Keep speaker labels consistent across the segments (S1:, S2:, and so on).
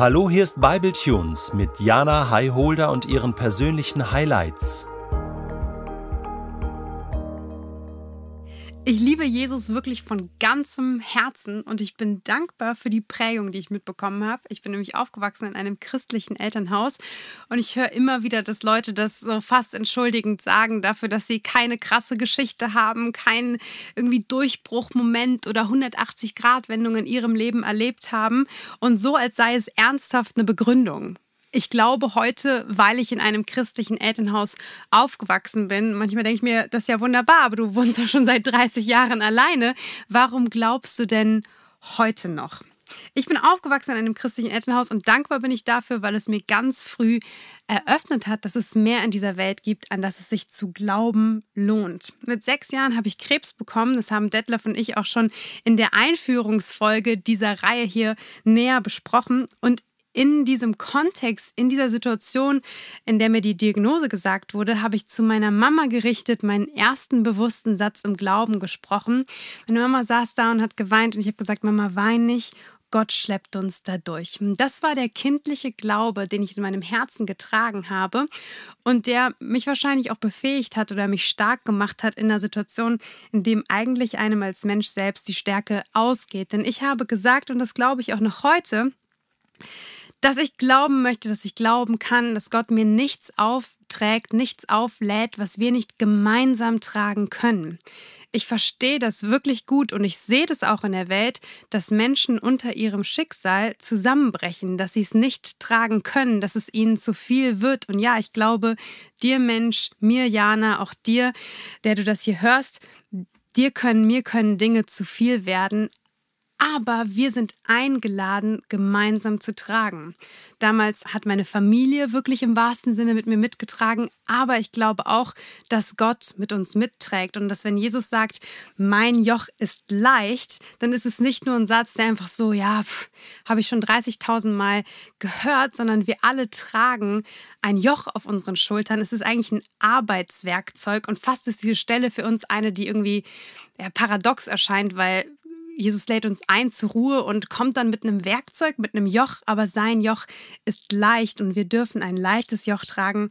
S1: Hallo, hier ist Bible Tunes mit Jana Highholder und ihren persönlichen Highlights.
S2: Ich liebe Jesus wirklich von ganzem Herzen und ich bin dankbar für die Prägung, die ich mitbekommen habe. Ich bin nämlich aufgewachsen in einem christlichen Elternhaus und ich höre immer wieder, dass Leute das so fast entschuldigend sagen dafür, dass sie keine krasse Geschichte haben, keinen irgendwie Durchbruchmoment oder 180 Grad Wendung in ihrem Leben erlebt haben und so als sei es ernsthaft eine Begründung. Ich glaube heute, weil ich in einem christlichen Elternhaus aufgewachsen bin, manchmal denke ich mir, das ist ja wunderbar, aber du wohnst ja schon seit 30 Jahren alleine. Warum glaubst du denn heute noch? Ich bin aufgewachsen in einem christlichen Elternhaus und dankbar bin ich dafür, weil es mir ganz früh eröffnet hat, dass es mehr in dieser Welt gibt, an das es sich zu glauben lohnt. Mit sechs Jahren habe ich Krebs bekommen. Das haben Detlef und ich auch schon in der Einführungsfolge dieser Reihe hier näher besprochen. Und in diesem Kontext, in dieser Situation, in der mir die Diagnose gesagt wurde, habe ich zu meiner Mama gerichtet, meinen ersten bewussten Satz im Glauben gesprochen. Meine Mama saß da und hat geweint und ich habe gesagt, Mama, wein nicht. Gott schleppt uns da durch. Das war der kindliche Glaube, den ich in meinem Herzen getragen habe und der mich wahrscheinlich auch befähigt hat oder mich stark gemacht hat in einer Situation, in dem eigentlich einem als Mensch selbst die Stärke ausgeht. Denn ich habe gesagt, und das glaube ich auch noch heute, dass ich glauben möchte, dass ich glauben kann, dass Gott mir nichts aufträgt, nichts auflädt, was wir nicht gemeinsam tragen können. Ich verstehe das wirklich gut und ich sehe das auch in der Welt, dass Menschen unter ihrem Schicksal zusammenbrechen, dass sie es nicht tragen können, dass es ihnen zu viel wird. Und ja, ich glaube, dir Mensch, mir Jana, auch dir, der du das hier hörst, dir können, mir können Dinge zu viel werden, aber wir sind eingeladen, gemeinsam zu tragen. Damals hat meine Familie wirklich im wahrsten Sinne mit mir mitgetragen, aber ich glaube auch, dass Gott mit uns mitträgt und dass wenn Jesus sagt, mein Joch ist leicht, dann ist es nicht nur ein Satz, der einfach so, ja, habe ich schon 30.000 Mal gehört, sondern wir alle tragen ein Joch auf unseren Schultern. Es ist eigentlich ein Arbeitswerkzeug und fast ist diese Stelle für uns eine, die irgendwie ja, paradox erscheint, weil Jesus lädt uns ein zur Ruhe und kommt dann mit einem Werkzeug, mit einem Joch, aber sein Joch ist leicht und wir dürfen ein leichtes Joch tragen,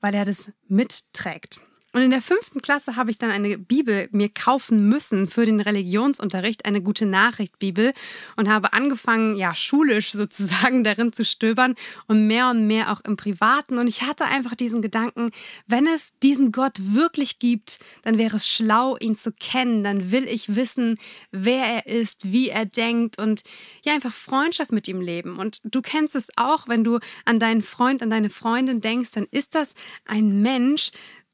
S2: weil er das mitträgt. Und in der fünften Klasse habe ich dann eine Bibel mir kaufen müssen für den Religionsunterricht, eine gute Nachricht Bibel und habe angefangen, ja, schulisch sozusagen darin zu stöbern und mehr und mehr auch im Privaten. Und ich hatte einfach diesen Gedanken, wenn es diesen Gott wirklich gibt, dann wäre es schlau, ihn zu kennen. Dann will ich wissen, wer er ist, wie er denkt und ja, einfach Freundschaft mit ihm leben. Und du kennst es auch, wenn du an deinen Freund, an deine Freundin denkst, dann ist das ein Mensch,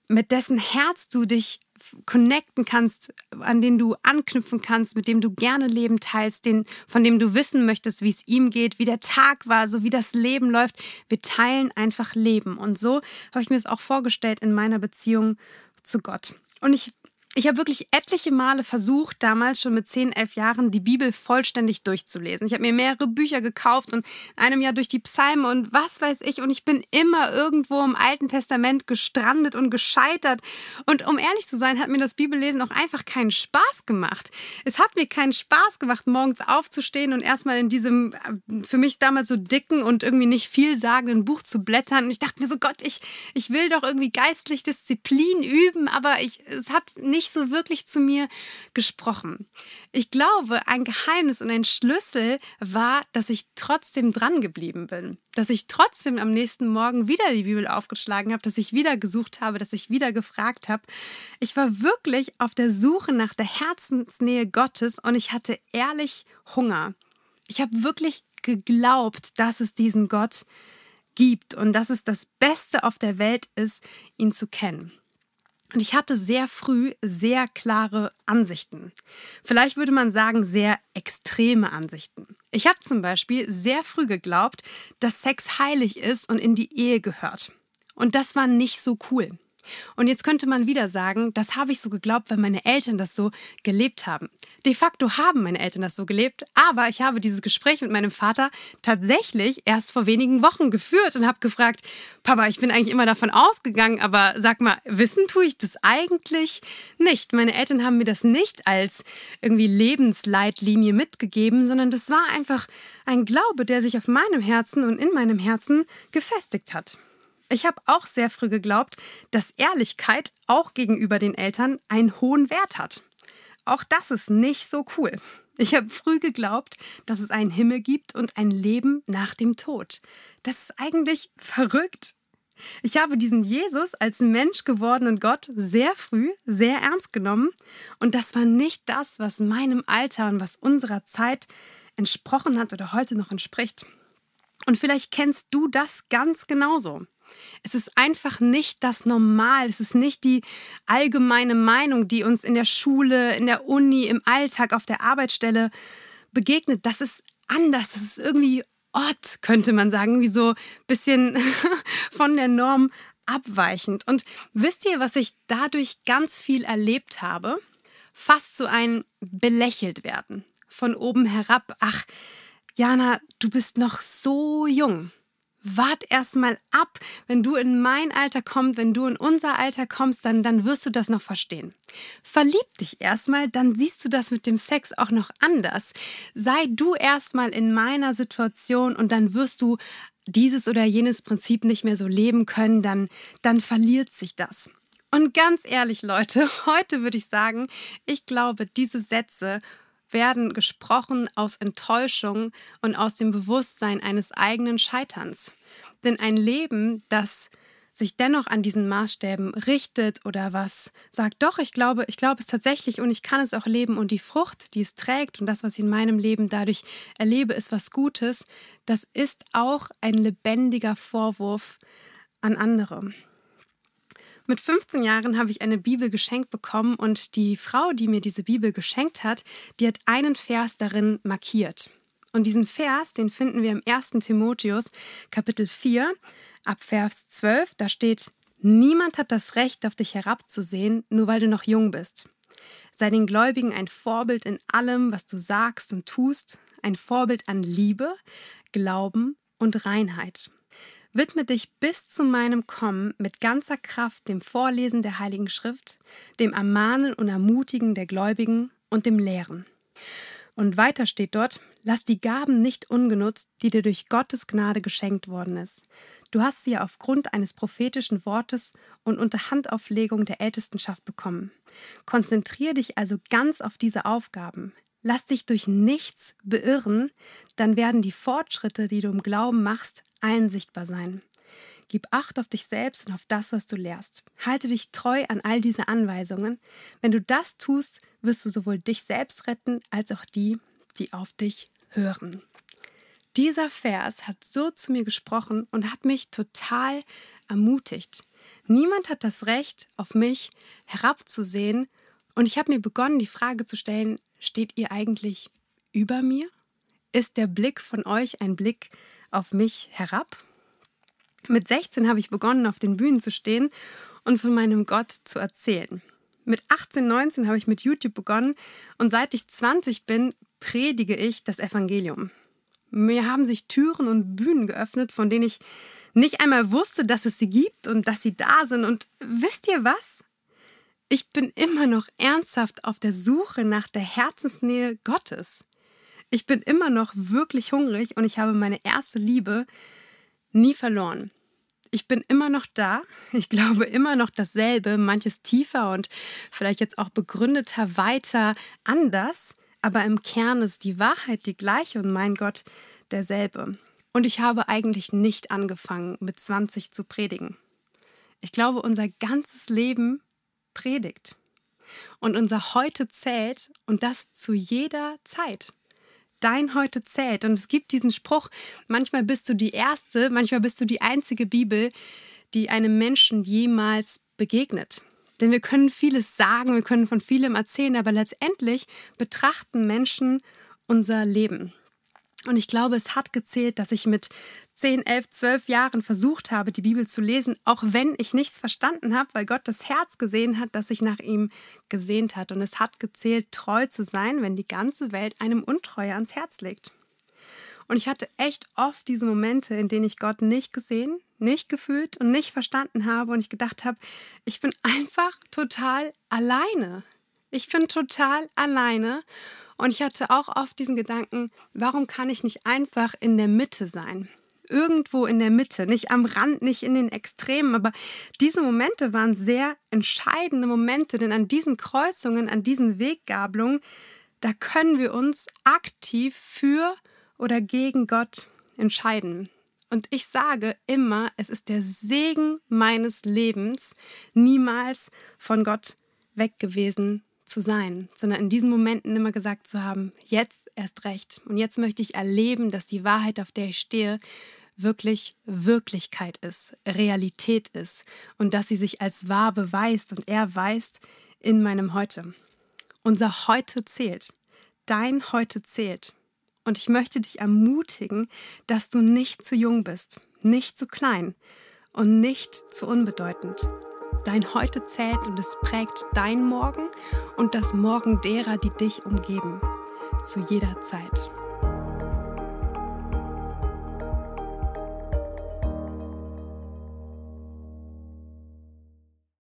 S2: mit dessen Herz du dich connecten kannst, an den du anknüpfen kannst, mit dem du gerne Leben teilst, den, von dem du wissen möchtest, wie es ihm geht, wie der Tag war, so wie das Leben läuft. Wir teilen einfach Leben. Und so habe ich mir es auch vorgestellt in meiner Beziehung zu Gott. Und ich ich habe wirklich etliche Male versucht, damals schon mit 10, 11 Jahren, die Bibel vollständig durchzulesen. Ich habe mir mehrere Bücher gekauft und in einem Jahr durch die Psalme und was weiß ich. Und ich bin immer irgendwo im Alten Testament gestrandet und gescheitert. Und um ehrlich zu sein, hat mir das Bibellesen auch einfach keinen Spaß gemacht. Es hat mir keinen Spaß gemacht, morgens aufzustehen und erstmal in diesem äh, für mich damals so dicken und irgendwie nicht vielsagenden Buch zu blättern. Und ich dachte mir so, Gott, ich, ich will doch irgendwie geistlich Disziplin üben, aber ich, es hat nicht nicht so wirklich zu mir gesprochen. Ich glaube, ein Geheimnis und ein Schlüssel war, dass ich trotzdem dran geblieben bin. Dass ich trotzdem am nächsten Morgen wieder die Bibel aufgeschlagen habe, dass ich wieder gesucht habe, dass ich wieder gefragt habe. Ich war wirklich auf der Suche nach der Herzensnähe Gottes und ich hatte ehrlich Hunger. Ich habe wirklich geglaubt, dass es diesen Gott gibt und dass es das Beste auf der Welt ist, ihn zu kennen. Und ich hatte sehr früh sehr klare Ansichten. Vielleicht würde man sagen, sehr extreme Ansichten. Ich habe zum Beispiel sehr früh geglaubt, dass Sex heilig ist und in die Ehe gehört. Und das war nicht so cool. Und jetzt könnte man wieder sagen, das habe ich so geglaubt, weil meine Eltern das so gelebt haben. De facto haben meine Eltern das so gelebt, aber ich habe dieses Gespräch mit meinem Vater tatsächlich erst vor wenigen Wochen geführt und habe gefragt, Papa, ich bin eigentlich immer davon ausgegangen, aber sag mal, wissen tue ich das eigentlich nicht. Meine Eltern haben mir das nicht als irgendwie Lebensleitlinie mitgegeben, sondern das war einfach ein Glaube, der sich auf meinem Herzen und in meinem Herzen gefestigt hat. Ich habe auch sehr früh geglaubt, dass Ehrlichkeit auch gegenüber den Eltern einen hohen Wert hat. Auch das ist nicht so cool. Ich habe früh geglaubt, dass es einen Himmel gibt und ein Leben nach dem Tod. Das ist eigentlich verrückt. Ich habe diesen Jesus als Mensch gewordenen Gott sehr früh, sehr ernst genommen und das war nicht das, was meinem Alter und was unserer Zeit entsprochen hat oder heute noch entspricht. Und vielleicht kennst du das ganz genauso. Es ist einfach nicht das Normal, es ist nicht die allgemeine Meinung, die uns in der Schule, in der Uni, im Alltag, auf der Arbeitsstelle begegnet. Das ist anders, das ist irgendwie odd, könnte man sagen, wie so ein bisschen von der Norm abweichend. Und wisst ihr, was ich dadurch ganz viel erlebt habe? Fast so ein belächelt werden. Von oben herab. Ach, Jana, du bist noch so jung wart erstmal ab. Wenn du in mein Alter kommst, wenn du in unser Alter kommst, dann, dann wirst du das noch verstehen. Verlieb dich erstmal, dann siehst du das mit dem Sex auch noch anders. Sei du erstmal in meiner Situation und dann wirst du dieses oder jenes Prinzip nicht mehr so leben können, dann, dann verliert sich das. Und ganz ehrlich, Leute, heute würde ich sagen, ich glaube, diese Sätze werden gesprochen aus Enttäuschung und aus dem Bewusstsein eines eigenen Scheiterns. Denn ein Leben, das sich dennoch an diesen Maßstäben richtet oder was sagt, doch, ich glaube, ich glaube es tatsächlich und ich kann es auch leben und die Frucht, die es trägt und das, was ich in meinem Leben dadurch erlebe, ist was Gutes, das ist auch ein lebendiger Vorwurf an andere. Mit 15 Jahren habe ich eine Bibel geschenkt bekommen und die Frau, die mir diese Bibel geschenkt hat, die hat einen Vers darin markiert. Und diesen Vers, den finden wir im 1. Timotheus Kapitel 4 ab Vers 12, da steht, Niemand hat das Recht, auf dich herabzusehen, nur weil du noch jung bist. Sei den Gläubigen ein Vorbild in allem, was du sagst und tust, ein Vorbild an Liebe, Glauben und Reinheit. Widme dich bis zu meinem Kommen mit ganzer Kraft dem Vorlesen der Heiligen Schrift, dem Ermahnen und Ermutigen der Gläubigen und dem Lehren. Und weiter steht dort, lass die Gaben nicht ungenutzt, die dir durch Gottes Gnade geschenkt worden ist. Du hast sie aufgrund eines prophetischen Wortes und unter Handauflegung der Ältestenschaft bekommen. Konzentriere dich also ganz auf diese Aufgaben. Lass dich durch nichts beirren, dann werden die Fortschritte, die du im Glauben machst, allen sichtbar sein. Gib Acht auf dich selbst und auf das, was du lehrst. Halte dich treu an all diese Anweisungen. Wenn du das tust, wirst du sowohl dich selbst retten, als auch die, die auf dich hören. Dieser Vers hat so zu mir gesprochen und hat mich total ermutigt. Niemand hat das Recht, auf mich herabzusehen, und ich habe mir begonnen, die Frage zu stellen, Steht ihr eigentlich über mir? Ist der Blick von euch ein Blick auf mich herab? Mit 16 habe ich begonnen, auf den Bühnen zu stehen und von meinem Gott zu erzählen. Mit 18, 19 habe ich mit YouTube begonnen und seit ich 20 bin, predige ich das Evangelium. Mir haben sich Türen und Bühnen geöffnet, von denen ich nicht einmal wusste, dass es sie gibt und dass sie da sind. Und wisst ihr was? Ich bin immer noch ernsthaft auf der Suche nach der Herzensnähe Gottes. Ich bin immer noch wirklich hungrig und ich habe meine erste Liebe nie verloren. Ich bin immer noch da. Ich glaube immer noch dasselbe, manches tiefer und vielleicht jetzt auch begründeter, weiter anders. Aber im Kern ist die Wahrheit die gleiche und mein Gott derselbe. Und ich habe eigentlich nicht angefangen, mit 20 zu predigen. Ich glaube, unser ganzes Leben predigt. Und unser Heute zählt und das zu jeder Zeit. Dein Heute zählt. Und es gibt diesen Spruch, manchmal bist du die erste, manchmal bist du die einzige Bibel, die einem Menschen jemals begegnet. Denn wir können vieles sagen, wir können von vielem erzählen, aber letztendlich betrachten Menschen unser Leben. Und ich glaube, es hat gezählt, dass ich mit 10, 11, 12 Jahren versucht habe, die Bibel zu lesen, auch wenn ich nichts verstanden habe, weil Gott das Herz gesehen hat, das sich nach ihm gesehnt hat. Und es hat gezählt, treu zu sein, wenn die ganze Welt einem Untreue ans Herz legt. Und ich hatte echt oft diese Momente, in denen ich Gott nicht gesehen, nicht gefühlt und nicht verstanden habe und ich gedacht habe, ich bin einfach total alleine. Ich bin total alleine und ich hatte auch oft diesen Gedanken, warum kann ich nicht einfach in der Mitte sein? Irgendwo in der Mitte, nicht am Rand, nicht in den Extremen, aber diese Momente waren sehr entscheidende Momente, denn an diesen Kreuzungen, an diesen Weggabelungen, da können wir uns aktiv für oder gegen Gott entscheiden. Und ich sage immer, es ist der Segen meines Lebens, niemals von Gott weg gewesen zu sein, sondern in diesen Momenten immer gesagt zu haben, jetzt erst recht. Und jetzt möchte ich erleben, dass die Wahrheit, auf der ich stehe, wirklich Wirklichkeit ist, Realität ist und dass sie sich als wahr beweist und erweist in meinem Heute. Unser Heute zählt. Dein Heute zählt. Und ich möchte dich ermutigen, dass du nicht zu jung bist, nicht zu klein und nicht zu unbedeutend. Dein Heute zählt und es prägt dein Morgen und das Morgen derer, die dich umgeben. Zu jeder Zeit.